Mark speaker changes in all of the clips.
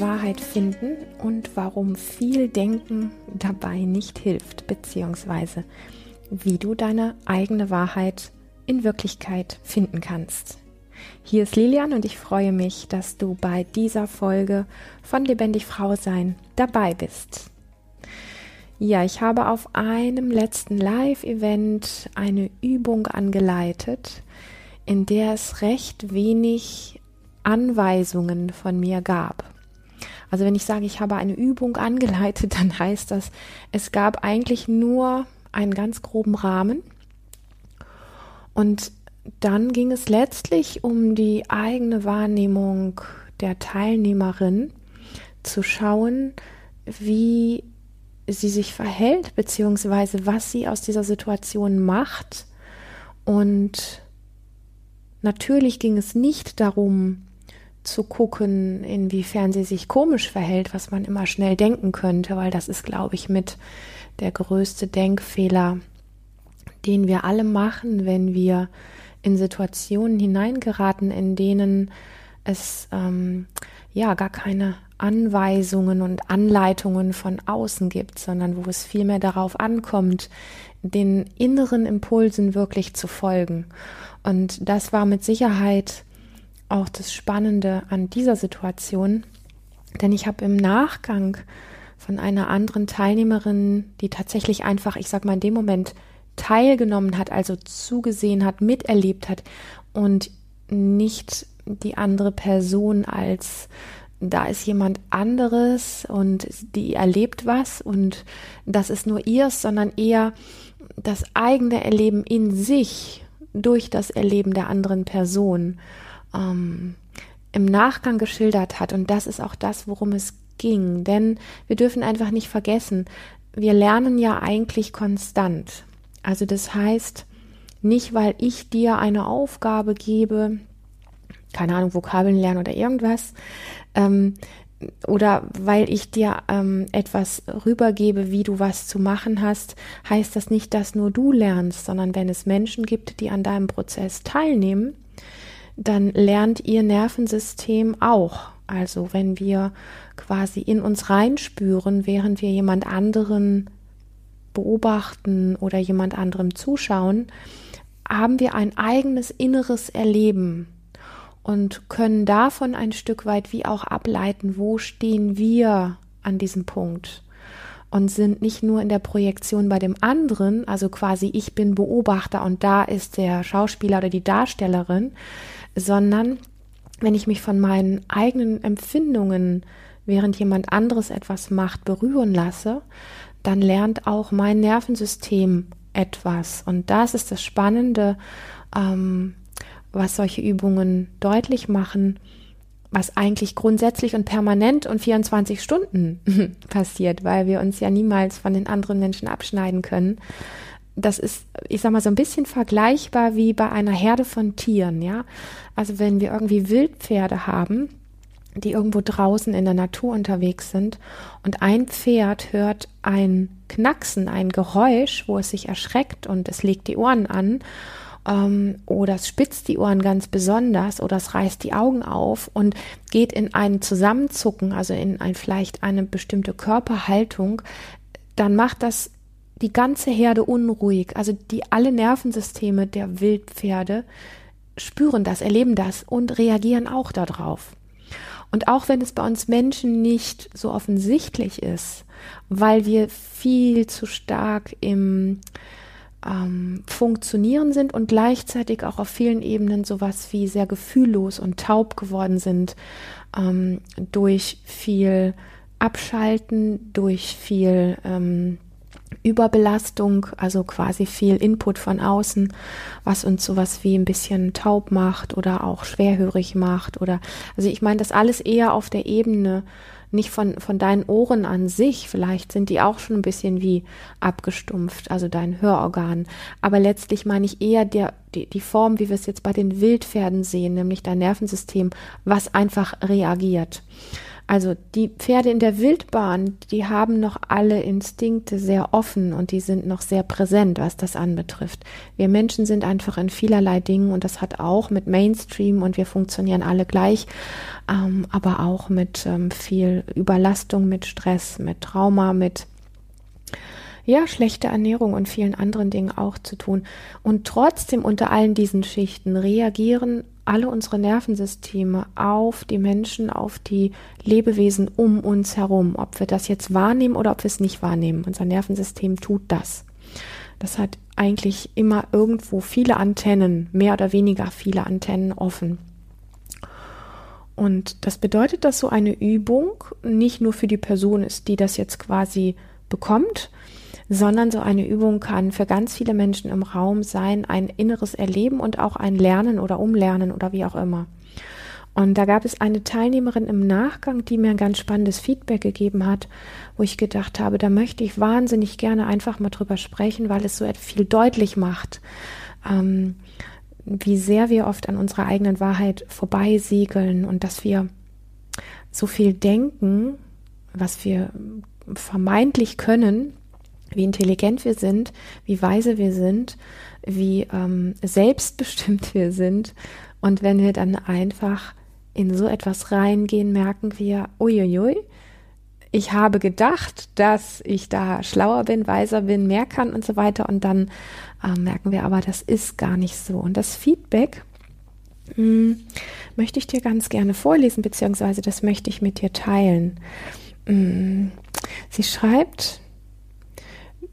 Speaker 1: Wahrheit finden und warum viel Denken dabei nicht hilft, beziehungsweise wie du deine eigene Wahrheit in Wirklichkeit finden kannst. Hier ist Lilian und ich freue mich, dass du bei dieser Folge von Lebendig Frau Sein dabei bist. Ja, ich habe auf einem letzten Live-Event eine Übung angeleitet, in der es recht wenig Anweisungen von mir gab. Also wenn ich sage, ich habe eine Übung angeleitet, dann heißt das, es gab eigentlich nur einen ganz groben Rahmen. Und dann ging es letztlich um die eigene Wahrnehmung der Teilnehmerin, zu schauen, wie sie sich verhält, beziehungsweise was sie aus dieser Situation macht. Und natürlich ging es nicht darum, zu gucken, inwiefern sie sich komisch verhält, was man immer schnell denken könnte, weil das ist, glaube ich, mit der größte Denkfehler, den wir alle machen, wenn wir in Situationen hineingeraten, in denen es ähm, ja gar keine Anweisungen und Anleitungen von außen gibt, sondern wo es vielmehr darauf ankommt, den inneren Impulsen wirklich zu folgen. Und das war mit Sicherheit auch das Spannende an dieser Situation, denn ich habe im Nachgang von einer anderen Teilnehmerin, die tatsächlich einfach, ich sag mal, in dem Moment teilgenommen hat, also zugesehen hat, miterlebt hat und nicht die andere Person als da ist jemand anderes und die erlebt was und das ist nur ihrs, sondern eher das eigene Erleben in sich durch das Erleben der anderen Person ähm, im Nachgang geschildert hat. Und das ist auch das, worum es ging. Denn wir dürfen einfach nicht vergessen, wir lernen ja eigentlich konstant. Also das heißt, nicht weil ich dir eine Aufgabe gebe, keine Ahnung, Vokabeln lernen oder irgendwas, ähm, oder weil ich dir ähm, etwas rübergebe, wie du was zu machen hast, heißt das nicht, dass nur du lernst, sondern wenn es Menschen gibt, die an deinem Prozess teilnehmen, dann lernt ihr Nervensystem auch. Also wenn wir quasi in uns reinspüren, während wir jemand anderen beobachten oder jemand anderem zuschauen, haben wir ein eigenes inneres Erleben und können davon ein Stück weit wie auch ableiten, wo stehen wir an diesem Punkt und sind nicht nur in der Projektion bei dem anderen, also quasi ich bin Beobachter und da ist der Schauspieler oder die Darstellerin, sondern wenn ich mich von meinen eigenen Empfindungen, während jemand anderes etwas macht, berühren lasse, dann lernt auch mein Nervensystem etwas. Und das ist das Spannende, ähm, was solche Übungen deutlich machen, was eigentlich grundsätzlich und permanent und 24 Stunden passiert, weil wir uns ja niemals von den anderen Menschen abschneiden können das ist, ich sag mal, so ein bisschen vergleichbar wie bei einer Herde von Tieren, ja. Also wenn wir irgendwie Wildpferde haben, die irgendwo draußen in der Natur unterwegs sind und ein Pferd hört ein Knacksen, ein Geräusch, wo es sich erschreckt und es legt die Ohren an ähm, oder es spitzt die Ohren ganz besonders oder es reißt die Augen auf und geht in ein Zusammenzucken, also in ein vielleicht eine bestimmte Körperhaltung, dann macht das die ganze Herde unruhig. Also die alle Nervensysteme der Wildpferde spüren das, erleben das und reagieren auch darauf. Und auch wenn es bei uns Menschen nicht so offensichtlich ist, weil wir viel zu stark im ähm, Funktionieren sind und gleichzeitig auch auf vielen Ebenen sowas wie sehr gefühllos und taub geworden sind ähm, durch viel Abschalten, durch viel ähm, Überbelastung, also quasi viel Input von außen, was uns sowas wie ein bisschen taub macht oder auch schwerhörig macht oder, also ich meine das alles eher auf der Ebene nicht von, von deinen Ohren an sich, vielleicht sind die auch schon ein bisschen wie abgestumpft, also dein Hörorgan, aber letztlich meine ich eher der, die, die Form, wie wir es jetzt bei den Wildpferden sehen, nämlich dein Nervensystem, was einfach reagiert. Also die Pferde in der Wildbahn, die haben noch alle Instinkte sehr offen und die sind noch sehr präsent, was das anbetrifft. Wir Menschen sind einfach in vielerlei Dingen und das hat auch mit Mainstream und wir funktionieren alle gleich, ähm, aber auch mit ähm, viel Überlastung, mit Stress, mit Trauma, mit ja, schlechte Ernährung und vielen anderen Dingen auch zu tun. Und trotzdem unter allen diesen Schichten reagieren alle unsere Nervensysteme auf die Menschen, auf die Lebewesen um uns herum, ob wir das jetzt wahrnehmen oder ob wir es nicht wahrnehmen. Unser Nervensystem tut das. Das hat eigentlich immer irgendwo viele Antennen, mehr oder weniger viele Antennen offen. Und das bedeutet, dass so eine Übung nicht nur für die Person ist, die das jetzt quasi bekommt, sondern so eine Übung kann für ganz viele Menschen im Raum sein, ein inneres Erleben und auch ein Lernen oder Umlernen oder wie auch immer. Und da gab es eine Teilnehmerin im Nachgang, die mir ein ganz spannendes Feedback gegeben hat, wo ich gedacht habe, da möchte ich wahnsinnig gerne einfach mal drüber sprechen, weil es so viel deutlich macht, ähm, wie sehr wir oft an unserer eigenen Wahrheit vorbeisiegeln und dass wir so viel denken, was wir vermeintlich können, wie intelligent wir sind, wie weise wir sind, wie ähm, selbstbestimmt wir sind. Und wenn wir dann einfach in so etwas reingehen, merken wir, uiuiui, ich habe gedacht, dass ich da schlauer bin, weiser bin, mehr kann und so weiter. Und dann äh, merken wir aber, das ist gar nicht so. Und das Feedback mh, hm, möchte ich dir ganz gerne vorlesen, beziehungsweise das möchte ich mit dir teilen. Mh, hm, sie schreibt,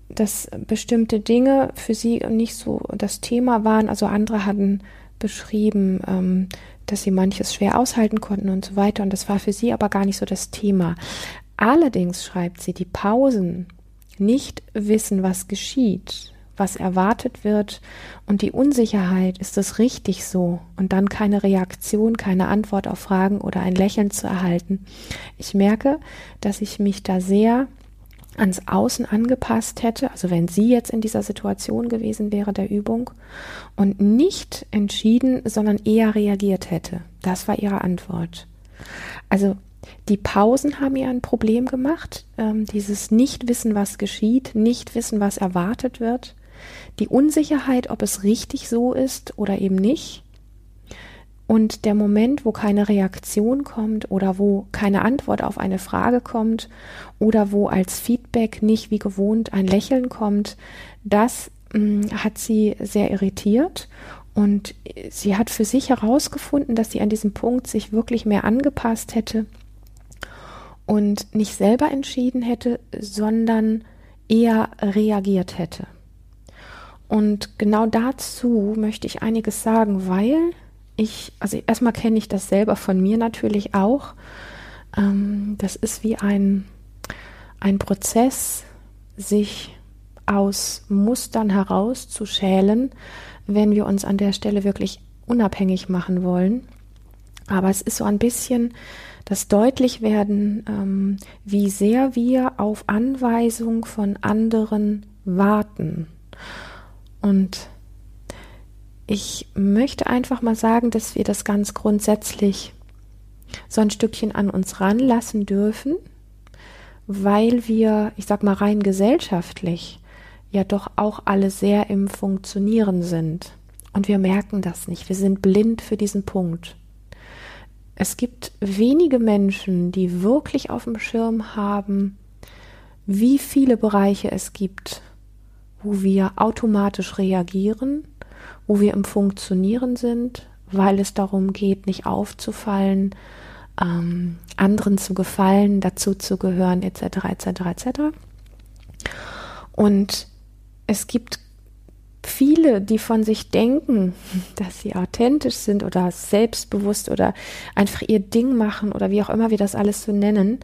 Speaker 1: dass bestimmte Dinge für sie nicht so das Thema waren. Also andere hatten beschrieben, ähm, dass sie manches schwer aushalten konnten und so weiter. Und das war für sie aber gar nicht so das Thema. Allerdings schreibt sie, die Pausen, nicht wissen, was geschieht, was erwartet wird und die Unsicherheit, ist das richtig so? Und dann keine Reaktion, keine Antwort auf Fragen oder ein Lächeln zu erhalten. Ich merke, dass ich mich da sehr ans Außen angepasst hätte, also wenn sie jetzt in dieser Situation gewesen wäre der Übung und nicht entschieden, sondern eher reagiert hätte. Das war ihre Antwort. Also die Pausen haben ihr ein Problem gemacht, ähm, dieses Nicht-Wissen, was geschieht, Nicht-Wissen, was erwartet wird, die Unsicherheit, ob es richtig so ist oder eben nicht, und der Moment, wo keine Reaktion kommt oder wo keine Antwort auf eine Frage kommt oder wo als Feedback nicht wie gewohnt ein Lächeln kommt, das mh, hm, hat sie sehr irritiert. Und sie hat für sich herausgefunden, dass sie an diesem Punkt sich wirklich mehr angepasst hätte und nicht selber entschieden hätte, sondern eher reagiert hätte. Und genau dazu möchte ich einiges sagen, weil ich, also erstmal kenne ich das selber von mir natürlich auch. Ähm, das ist wie ein, ein Prozess, sich aus Mustern herauszuschälen, wenn wir uns an der Stelle wirklich unabhängig machen wollen. Aber es ist so ein bisschen das Deutlichwerden, ähm, wie sehr wir auf Anweisung von anderen warten. Und ich möchte einfach mal sagen, dass wir das ganz grundsätzlich so ein Stückchen an uns ranlassen dürfen, weil wir, ich sag mal rein gesellschaftlich, ja doch auch alle sehr im Funktionieren sind. Und wir merken das nicht. Wir sind blind für diesen Punkt. Es gibt wenige Menschen, die wirklich auf dem Schirm haben, wie viele Bereiche es gibt, wo wir automatisch reagieren wo wir im Funktionieren sind, weil es darum geht, nicht aufzufallen, ähm, anderen zu gefallen, dazu zu gehören, etc., etc., etc. Und es gibt viele, die von sich denken, dass sie authentisch sind oder selbstbewusst oder einfach ihr Ding machen oder wie auch immer wir das alles so nennen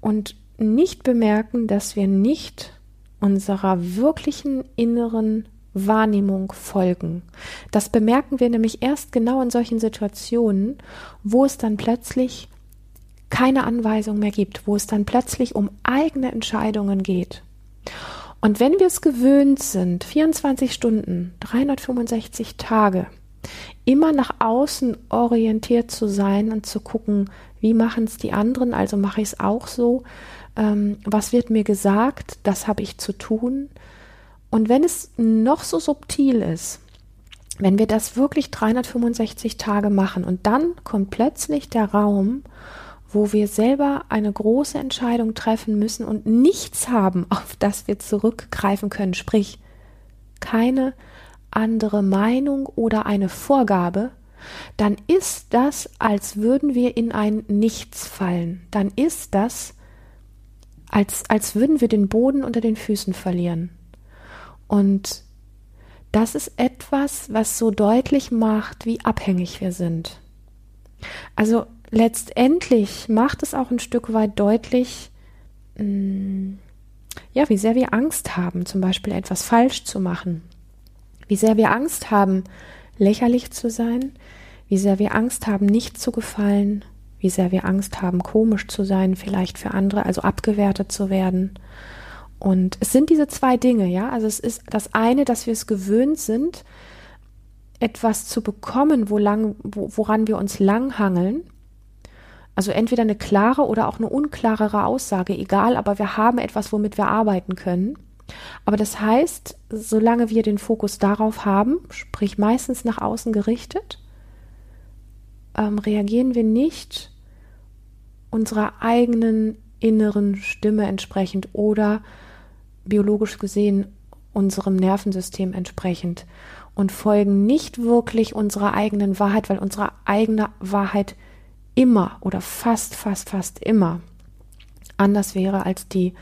Speaker 1: und nicht bemerken, dass wir nicht unserer wirklichen inneren Wahrnehmung folgen. Das bemerken wir nämlich erst genau in solchen Situationen, wo es dann plötzlich keine Anweisung mehr gibt, wo es dann plötzlich um eigene Entscheidungen geht. Und wenn wir es gewöhnt sind, 24 Stunden, 365 Tage immer nach außen orientiert zu sein und zu gucken, wie machen es die anderen, also mache ich es auch so. Ähm, was wird mir gesagt, das habe ich zu tun. Und wenn es noch so subtil ist, wenn wir das wirklich 365 Tage machen und dann kommt plötzlich der Raum, wo wir selber eine große Entscheidung treffen müssen und nichts haben, auf das wir zurückgreifen können, sprich keine andere Meinung oder eine Vorgabe, dann ist das, als würden wir in ein Nichts fallen. Dann ist das, als, als würden wir den Boden unter den Füßen verlieren. Und das ist etwas, was so deutlich macht, wie abhängig wir sind. Also letztendlich macht es auch ein Stück weit deutlich, mm, ja, wie sehr wir Angst haben, zum Beispiel etwas falsch zu machen. Wie sehr wir Angst haben, lächerlich zu sein, wie sehr wir Angst haben, nicht zu gefallen, wie sehr wir Angst haben, komisch zu sein, vielleicht für andere, also abgewertet zu werden. Und es sind diese zwei Dinge, ja. Also es ist das eine, dass wir es gewöhnt sind, etwas zu bekommen, wo lang, wo, woran wir uns langhangeln. Also entweder eine klare oder auch eine unklarere Aussage, egal, aber wir haben etwas, womit wir arbeiten können. Aber das heißt, solange wir den Fokus darauf haben, sprich meistens nach außen gerichtet, ähm, reagieren wir nicht unserer eigenen inneren Stimme entsprechend oder biologisch gesehen unserem Nervensystem entsprechend und folgen nicht wirklich unserer eigenen Wahrheit, weil unsere eigene Wahrheit immer oder fast, fast, fast immer anders wäre als die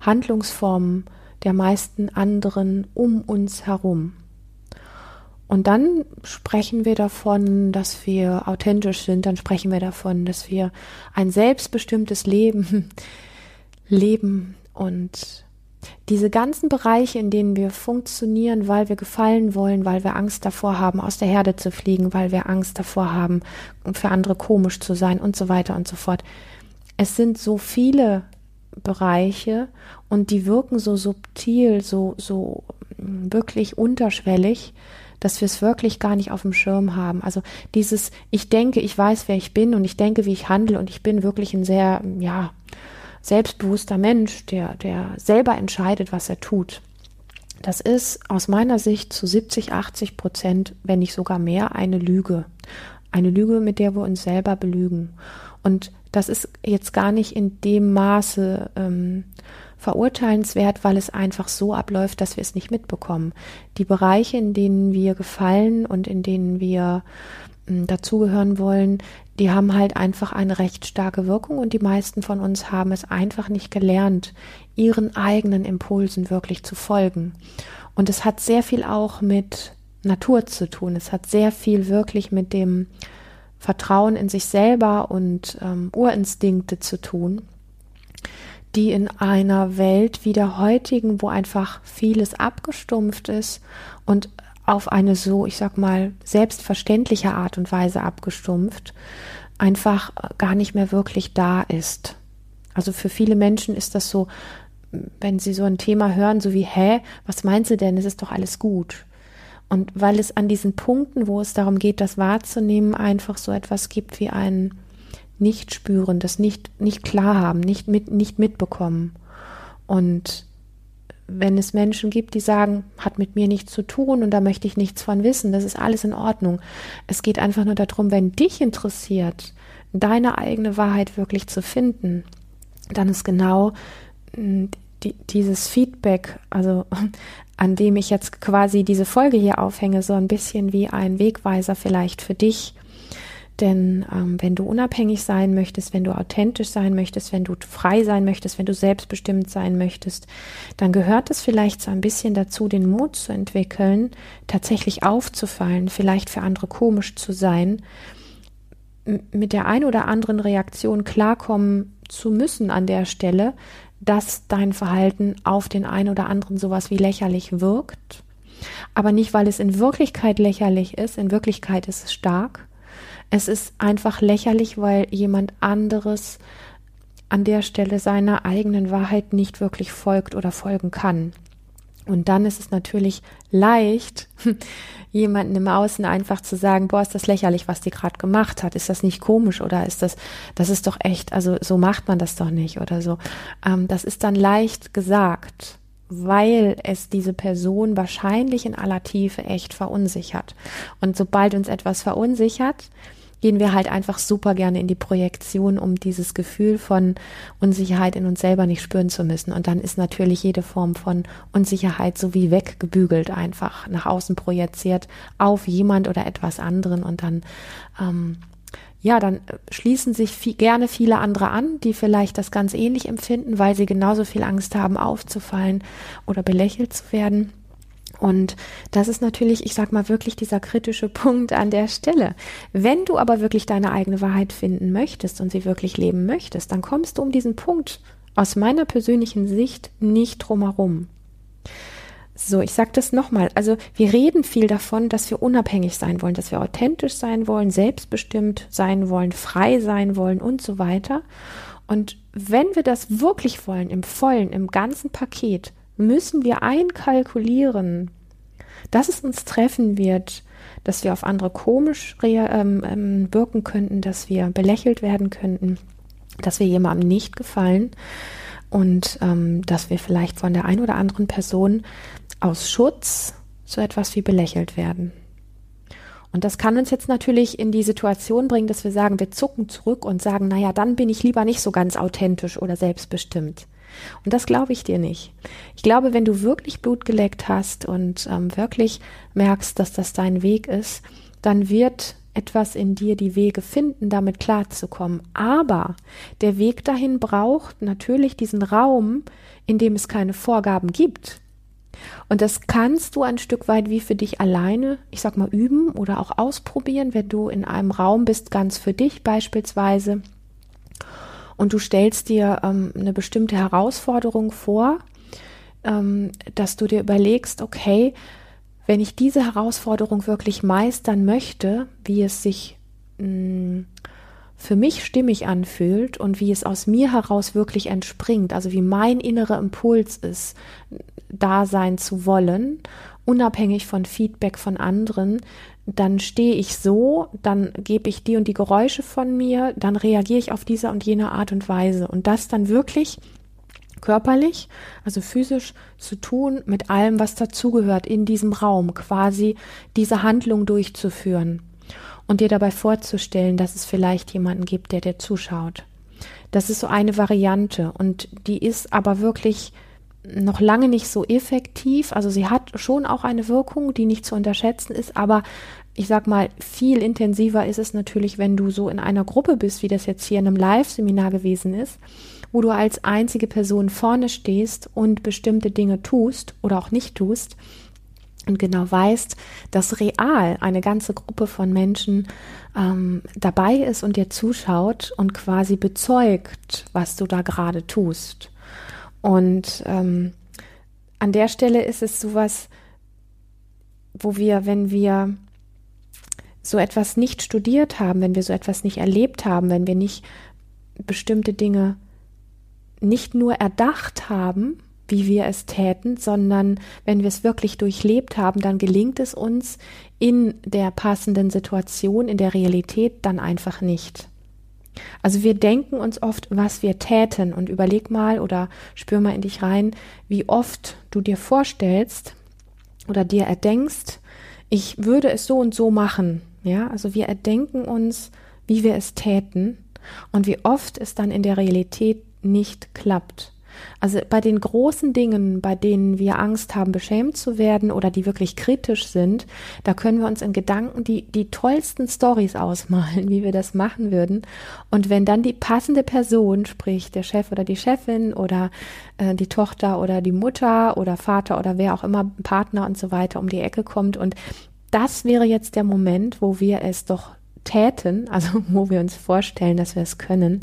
Speaker 1: Handlungsformen der meisten anderen um uns herum. Und dann sprechen wir davon, dass wir authentisch sind, dann sprechen wir davon, dass wir ein selbstbestimmtes Leben leben und diese ganzen Bereiche, in denen wir funktionieren, weil wir gefallen wollen, weil wir Angst davor haben, aus der Herde zu fliegen, weil wir Angst davor haben, für andere komisch zu sein und so weiter und so fort. Es sind so viele Bereiche und die wirken so subtil, so, so mm, wirklich unterschwellig, dass wir es wirklich gar nicht auf dem Schirm haben. Also dieses, ich denke, ich weiß, wer ich bin und ich denke, wie ich handle und ich bin wirklich ein sehr, ja, selbstbewusster Mensch, der, der selber entscheidet, was er tut. Das ist aus meiner Sicht zu 70, 80 Prozent, wenn nicht sogar mehr, eine Lüge. Eine Lüge, mit der wir uns selber belügen. Und das ist jetzt gar nicht in dem Maße ähm, verurteilenswert, weil es einfach so abläuft, dass wir es nicht mitbekommen. Die Bereiche, in denen wir gefallen und in denen wir dazugehören wollen, die haben halt einfach eine recht starke Wirkung und die meisten von uns haben es einfach nicht gelernt, ihren eigenen Impulsen wirklich zu folgen. Und es hat sehr viel auch mit Natur zu tun. Es hat sehr viel wirklich mit dem Vertrauen in sich selber und ähm, Urinstinkte zu tun, die in einer Welt wie der heutigen, wo einfach vieles abgestumpft ist und auf eine so, ich sag mal, selbstverständliche Art und Weise abgestumpft, einfach gar nicht mehr wirklich da ist. Also für viele Menschen ist das so, wenn sie so ein Thema hören, so wie, hä, was meinst du denn? Es ist doch alles gut. Und weil es an diesen Punkten, wo es darum geht, das wahrzunehmen, einfach so etwas gibt wie ein Nicht-Spüren, das nicht, nicht klar haben, nicht, mit, nicht mitbekommen. Und wenn es Menschen gibt, die sagen, hat mit mir nichts zu tun und da möchte ich nichts von wissen, das ist alles in Ordnung. Es geht einfach nur darum, wenn dich interessiert, deine eigene Wahrheit wirklich zu finden, dann ist genau hm, die, dieses Feedback, also an dem ich jetzt quasi diese Folge hier aufhänge, so ein bisschen wie ein Wegweiser vielleicht für dich, denn ähm, wenn du unabhängig sein möchtest, wenn du authentisch sein möchtest, wenn du frei sein möchtest, wenn du selbstbestimmt sein möchtest, dann gehört es vielleicht so ein bisschen dazu, den Mut zu entwickeln, tatsächlich aufzufallen, vielleicht für andere komisch zu sein, mit der ein oder anderen Reaktion klarkommen zu müssen an der Stelle, dass dein Verhalten auf den einen oder anderen sowas wie lächerlich wirkt. Aber nicht, weil es in Wirklichkeit lächerlich ist, in Wirklichkeit ist es stark, es ist einfach lächerlich, weil jemand anderes an der Stelle seiner eigenen Wahrheit nicht wirklich folgt oder folgen kann. Und dann ist es natürlich leicht, jemanden im Außen einfach zu sagen, boah, ist das lächerlich, was die gerade gemacht hat. Ist das nicht komisch oder ist das, das ist doch echt, also so macht man das doch nicht oder so. Ähm, das ist dann leicht gesagt, weil es diese Person wahrscheinlich in aller Tiefe echt verunsichert. Und sobald uns etwas verunsichert, gehen wir halt einfach super gerne in die Projektion, um dieses Gefühl von Unsicherheit in uns selber nicht spüren zu müssen. Und dann ist natürlich jede Form von Unsicherheit so wie weggebügelt einfach nach außen projiziert auf jemand oder etwas anderen und dann ähm, ja, dann schließen sich viel, gerne viele andere an, die vielleicht das ganz ähnlich empfinden, weil sie genauso viel Angst haben, aufzufallen oder belächelt zu werden. Und das ist natürlich, ich sag mal, wirklich dieser kritische Punkt an der Stelle. Wenn du aber wirklich deine eigene Wahrheit finden möchtest und sie wirklich leben möchtest, dann kommst du um diesen Punkt aus meiner persönlichen Sicht nicht drumherum. So, ich sage das nochmal. Also wir reden viel davon, dass wir unabhängig sein wollen, dass wir authentisch sein wollen, selbstbestimmt sein wollen, frei sein wollen und so weiter. Und wenn wir das wirklich wollen, im vollen, im ganzen Paket, müssen wir einkalkulieren, dass es uns treffen wird, dass wir auf andere komisch ähm, ähm, wirken könnten, dass wir belächelt werden könnten, dass wir jemandem nicht gefallen und ähm, dass wir vielleicht von der einen oder anderen Person aus Schutz so etwas wie belächelt werden. Und das kann uns jetzt natürlich in die Situation bringen, dass wir sagen, wir zucken zurück und sagen, naja, dann bin ich lieber nicht so ganz authentisch oder selbstbestimmt. Und das glaube ich dir nicht. Ich glaube, wenn du wirklich Blut geleckt hast und ähm, wirklich merkst, dass das dein Weg ist, dann wird etwas in dir die Wege finden, damit klarzukommen. Aber der Weg dahin braucht natürlich diesen Raum, in dem es keine Vorgaben gibt. Und das kannst du ein Stück weit wie für dich alleine, ich sag mal, üben oder auch ausprobieren, wenn du in einem Raum bist, ganz für dich beispielsweise. Und du stellst dir ähm, eine bestimmte Herausforderung vor, ähm, dass du dir überlegst, okay, wenn ich diese Herausforderung wirklich meistern möchte, wie es sich mh, mm, für mich stimmig anfühlt und wie es aus mir heraus wirklich entspringt, also wie mein innerer Impuls ist, da sein zu wollen, unabhängig von Feedback von anderen, dann stehe ich so, dann gebe ich die und die Geräusche von mir, dann reagiere ich auf diese und jene Art und Weise. Und das dann wirklich körperlich, also physisch zu tun mit allem, was dazugehört in diesem Raum, quasi diese Handlung durchzuführen und dir dabei vorzustellen, dass es vielleicht jemanden gibt, der dir zuschaut. Das ist so eine Variante und die ist aber wirklich noch lange nicht so effektiv. Also sie hat schon auch eine Wirkung, die nicht zu unterschätzen ist, aber ich sag mal, viel intensiver ist es natürlich, wenn du so in einer Gruppe bist, wie das jetzt hier in einem Live-Seminar gewesen ist, wo du als einzige Person vorne stehst und bestimmte Dinge tust oder auch nicht tust und genau weißt, dass real eine ganze Gruppe von Menschen ähm, dabei ist und dir zuschaut und quasi bezeugt, was du da gerade tust. Und ähm, an der Stelle ist es sowas, wo wir, wenn wir so etwas nicht studiert haben, wenn wir so etwas nicht erlebt haben, wenn wir nicht bestimmte Dinge nicht nur erdacht haben, wie wir es täten, sondern wenn wir es wirklich durchlebt haben, dann gelingt es uns in der passenden Situation, in der Realität dann einfach nicht. Also wir denken uns oft, was wir täten und überleg mal oder spür mal in dich rein, wie oft du dir vorstellst oder dir erdenkst, ich würde es so und so machen. Ja, also wir erdenken uns, wie wir es täten und wie oft es dann in der Realität nicht klappt. Also bei den großen Dingen, bei denen wir Angst haben, beschämt zu werden oder die wirklich kritisch sind, da können wir uns in Gedanken die, die tollsten Stories ausmalen, wie wir das machen würden. Und wenn dann die passende Person, sprich der Chef oder die Chefin oder äh, die Tochter oder die Mutter oder Vater oder wer auch immer, Partner und so weiter um die Ecke kommt und das wäre jetzt der Moment, wo wir es doch täten, also wo wir uns vorstellen, dass wir es können,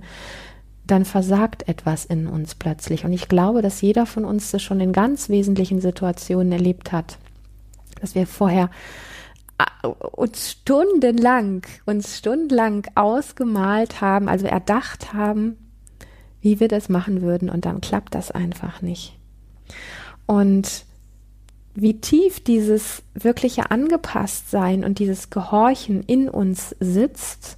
Speaker 1: dann versagt etwas in uns plötzlich. Und ich glaube, dass jeder von uns das schon in ganz wesentlichen Situationen erlebt hat, dass wir vorher äh, uns stundenlang, uns stundenlang ausgemalt haben, also erdacht haben, wie wir das machen würden und dann klappt das einfach nicht. Und wie tief dieses wirkliche Angepasstsein und dieses Gehorchen in uns sitzt,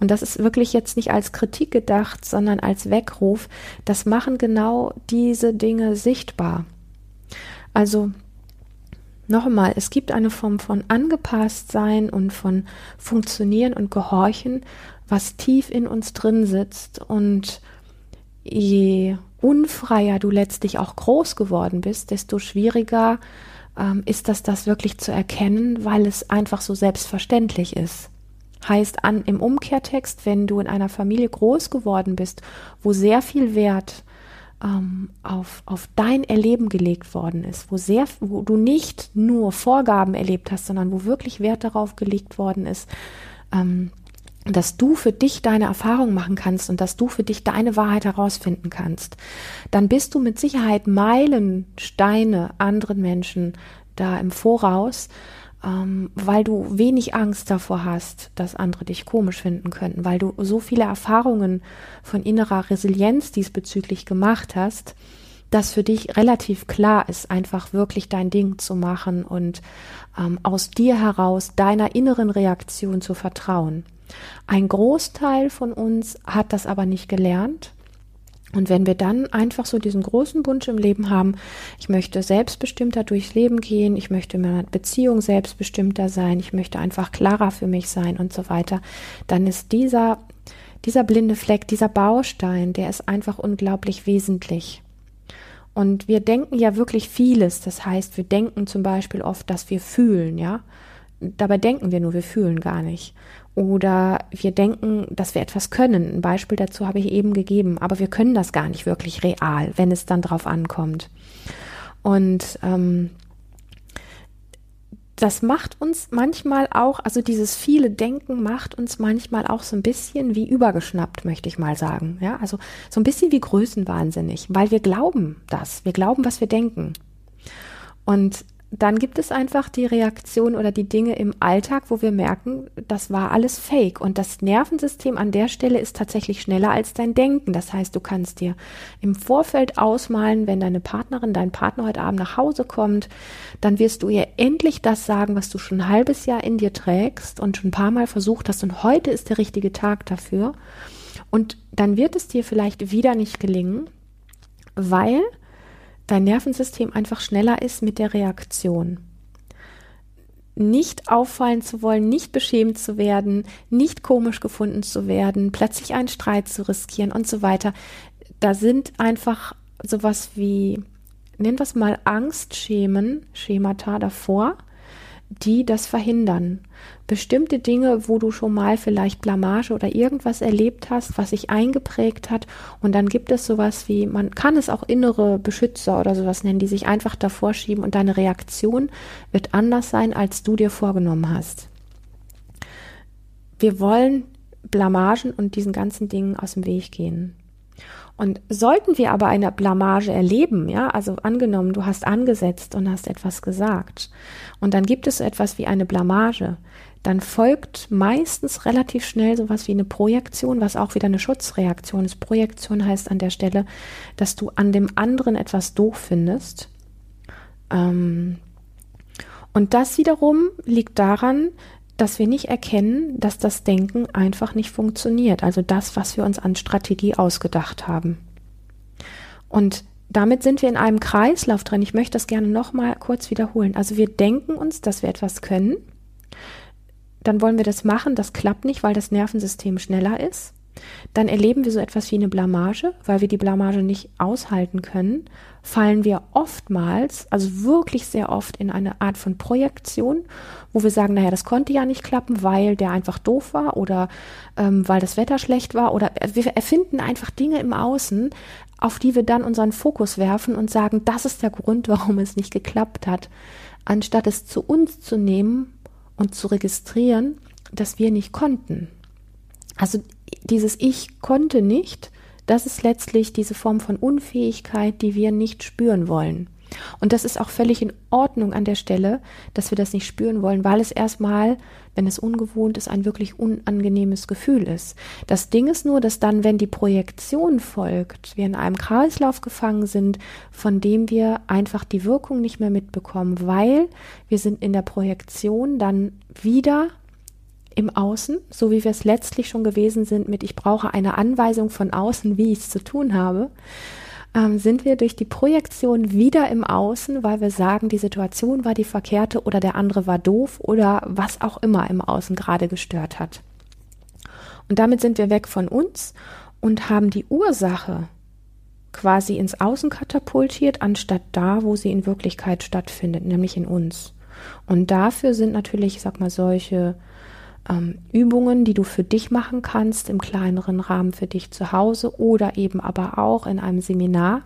Speaker 1: und das ist wirklich jetzt nicht als Kritik gedacht, sondern als Weckruf, das machen genau diese Dinge sichtbar. Also nochmal, es gibt eine Form von Angepasstsein und von Funktionieren und Gehorchen, was tief in uns drin sitzt und je unfreier du letztlich auch groß geworden bist, desto schwieriger ähm, ist das, das wirklich zu erkennen, weil es einfach so selbstverständlich ist. Heißt an im Umkehrtext, wenn du in einer Familie groß geworden bist, wo sehr viel Wert ähm, auf, auf dein Erleben gelegt worden ist, wo sehr, wo du nicht nur Vorgaben erlebt hast, sondern wo wirklich Wert darauf gelegt worden ist, ähm, dass du für dich deine Erfahrung machen kannst und dass du für dich deine Wahrheit herausfinden kannst, dann bist du mit Sicherheit Meilensteine anderen Menschen da im Voraus, ähm, weil du wenig Angst davor hast, dass andere dich komisch finden könnten, weil du so viele Erfahrungen von innerer Resilienz diesbezüglich gemacht hast, dass für dich relativ klar ist, einfach wirklich dein Ding zu machen und ähm, aus dir heraus deiner inneren Reaktion zu vertrauen. Ein Großteil von uns hat das aber nicht gelernt. Und wenn wir dann einfach so diesen großen Wunsch im Leben haben, ich möchte selbstbestimmter durchs Leben gehen, ich möchte in meiner Beziehung selbstbestimmter sein, ich möchte einfach klarer für mich sein und so weiter, dann ist dieser, dieser blinde Fleck, dieser Baustein, der ist einfach unglaublich wesentlich. Und wir denken ja wirklich vieles. Das heißt, wir denken zum Beispiel oft, dass wir fühlen, ja. Dabei denken wir nur, wir fühlen gar nicht. Oder wir denken, dass wir etwas können. Ein Beispiel dazu habe ich eben gegeben. Aber wir können das gar nicht wirklich real, wenn es dann drauf ankommt. Und ähm, das macht uns manchmal auch, also dieses viele Denken macht uns manchmal auch so ein bisschen wie übergeschnappt, möchte ich mal sagen. Ja, also so ein bisschen wie größenwahnsinnig, weil wir glauben das. Wir glauben, was wir denken. Und dann gibt es einfach die Reaktion oder die Dinge im Alltag, wo wir merken, das war alles fake. Und das Nervensystem an der Stelle ist tatsächlich schneller als dein Denken. Das heißt, du kannst dir im Vorfeld ausmalen, wenn deine Partnerin, dein Partner heute Abend nach Hause kommt, dann wirst du ihr endlich das sagen, was du schon ein halbes Jahr in dir trägst und schon ein paar Mal versucht hast. Und heute ist der richtige Tag dafür. Und dann wird es dir vielleicht wieder nicht gelingen, weil dein Nervensystem einfach schneller ist mit der Reaktion. Nicht auffallen zu wollen, nicht beschämt zu werden, nicht komisch gefunden zu werden, plötzlich einen Streit zu riskieren und so weiter. Da sind einfach sowas wie, nennen wir es mal Angstschemen, Schemata davor, die das verhindern. Bestimmte Dinge, wo du schon mal vielleicht Blamage oder irgendwas erlebt hast, was sich eingeprägt hat. Und dann gibt es sowas wie, man kann es auch innere Beschützer oder sowas nennen, die sich einfach davor schieben und deine Reaktion wird anders sein, als du dir vorgenommen hast. Wir wollen Blamagen und diesen ganzen Dingen aus dem Weg gehen. Und sollten wir aber eine Blamage erleben, ja, also angenommen, du hast angesetzt und hast etwas gesagt, und dann gibt es so etwas wie eine Blamage, dann folgt meistens relativ schnell sowas wie eine Projektion, was auch wieder eine Schutzreaktion ist. Projektion heißt an der Stelle, dass du an dem anderen etwas doof findest. Ähm, und das wiederum liegt daran, dass wir nicht erkennen, dass das Denken einfach nicht funktioniert. Also das, was wir uns an Strategie ausgedacht haben. Und damit sind wir in einem Kreislauf drin. Ich möchte das gerne nochmal kurz wiederholen. Also wir denken uns, dass wir etwas können. Dann wollen wir das machen. Das klappt nicht, weil das Nervensystem schneller ist. Dann erleben wir so etwas wie eine Blamage, weil wir die Blamage nicht aushalten können, fallen wir oftmals, also wirklich sehr oft in eine Art von Projektion, wo wir sagen, naja, das konnte ja nicht klappen, weil der einfach doof war oder ähm, weil das Wetter schlecht war oder wir erfinden einfach Dinge im Außen, auf die wir dann unseren Fokus werfen und sagen, das ist der Grund, warum es nicht geklappt hat, anstatt es zu uns zu nehmen und zu registrieren, dass wir nicht konnten. Also dieses Ich konnte nicht, das ist letztlich diese Form von Unfähigkeit, die wir nicht spüren wollen. Und das ist auch völlig in Ordnung an der Stelle, dass wir das nicht spüren wollen, weil es erstmal, wenn es ungewohnt ist, ein wirklich unangenehmes Gefühl ist. Das Ding ist nur, dass dann, wenn die Projektion folgt, wir in einem Kreislauf gefangen sind, von dem wir einfach die Wirkung nicht mehr mitbekommen, weil wir sind in der Projektion dann wieder im Außen, so wie wir es letztlich schon gewesen sind mit ich brauche eine Anweisung von außen, wie ich es zu tun habe ähm, sind wir durch die Projektion wieder im Außen, weil wir sagen, die Situation war die verkehrte oder der andere war doof oder was auch immer im Außen gerade gestört hat. Und damit sind wir weg von uns und haben die Ursache quasi ins Außen katapultiert, anstatt da, wo sie in Wirklichkeit stattfindet, nämlich in uns. Und dafür sind natürlich, ich sag mal, solche ähm, Übungen, die du für dich machen kannst, im kleineren Rahmen für dich zu Hause oder eben aber auch in einem Seminar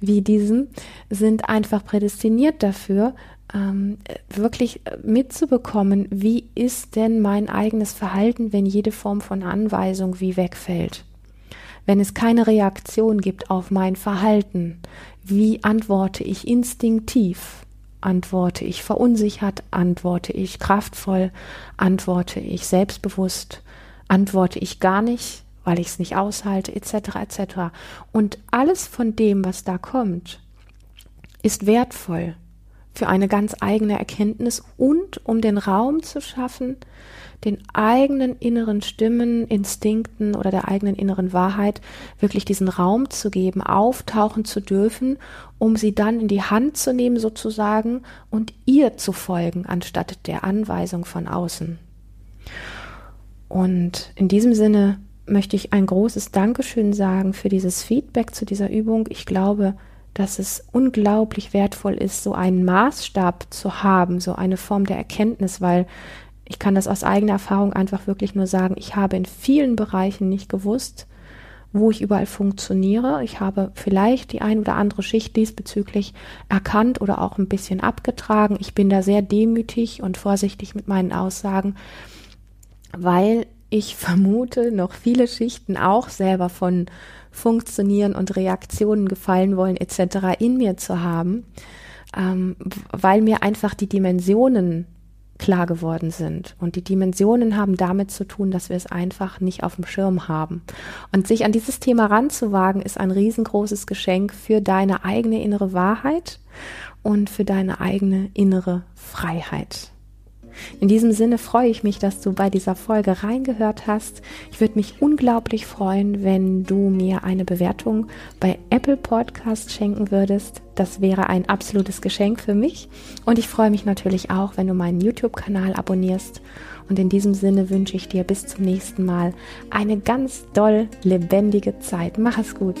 Speaker 1: wie diesem, sind einfach prädestiniert dafür, ähm, wirklich mitzubekommen, wie ist denn mein eigenes Verhalten, wenn jede Form von Anweisung wie wegfällt. Wenn es keine Reaktion gibt auf mein Verhalten, wie antworte ich instinktiv? Antworte ich verunsichert, antworte ich kraftvoll, antworte ich selbstbewusst, antworte ich gar nicht, weil ich es nicht aushalte, etc. etc. Und alles von dem, was da kommt, ist wertvoll für eine ganz eigene Erkenntnis und um den Raum zu schaffen, den eigenen inneren Stimmen, Instinkten oder der eigenen inneren Wahrheit wirklich diesen Raum zu geben, auftauchen zu dürfen, um sie dann in die Hand zu nehmen sozusagen und ihr zu folgen, anstatt der Anweisung von außen. Und in diesem Sinne möchte ich ein großes Dankeschön sagen für dieses Feedback zu dieser Übung. Ich glaube, dass es unglaublich wertvoll ist, so einen Maßstab zu haben, so eine Form der Erkenntnis, weil ich kann das aus eigener Erfahrung einfach wirklich nur sagen, ich habe in vielen Bereichen nicht gewusst, wo ich überall funktioniere. Ich habe vielleicht die ein oder andere Schicht diesbezüglich erkannt oder auch ein bisschen abgetragen. Ich bin da sehr demütig und vorsichtig mit meinen Aussagen, weil ich vermute, noch viele Schichten auch selber von Funktionieren und Reaktionen gefallen wollen etc. in mir zu haben, ähm, weil mir einfach die Dimensionen klar geworden sind. Und die Dimensionen haben damit zu tun, dass wir es einfach nicht auf dem Schirm haben. Und sich an dieses Thema ranzuwagen, ist ein riesengroßes Geschenk für deine eigene innere Wahrheit und für deine eigene innere Freiheit. In diesem Sinne freue ich mich, dass du bei dieser Folge reingehört hast. Ich würde mich unglaublich freuen, wenn du mir eine Bewertung bei Apple Podcast schenken würdest. Das wäre ein absolutes Geschenk für mich. Und ich freue mich natürlich auch, wenn du meinen YouTube-Kanal abonnierst. Und in diesem Sinne wünsche ich dir bis zum nächsten Mal eine ganz doll lebendige Zeit. Mach es gut.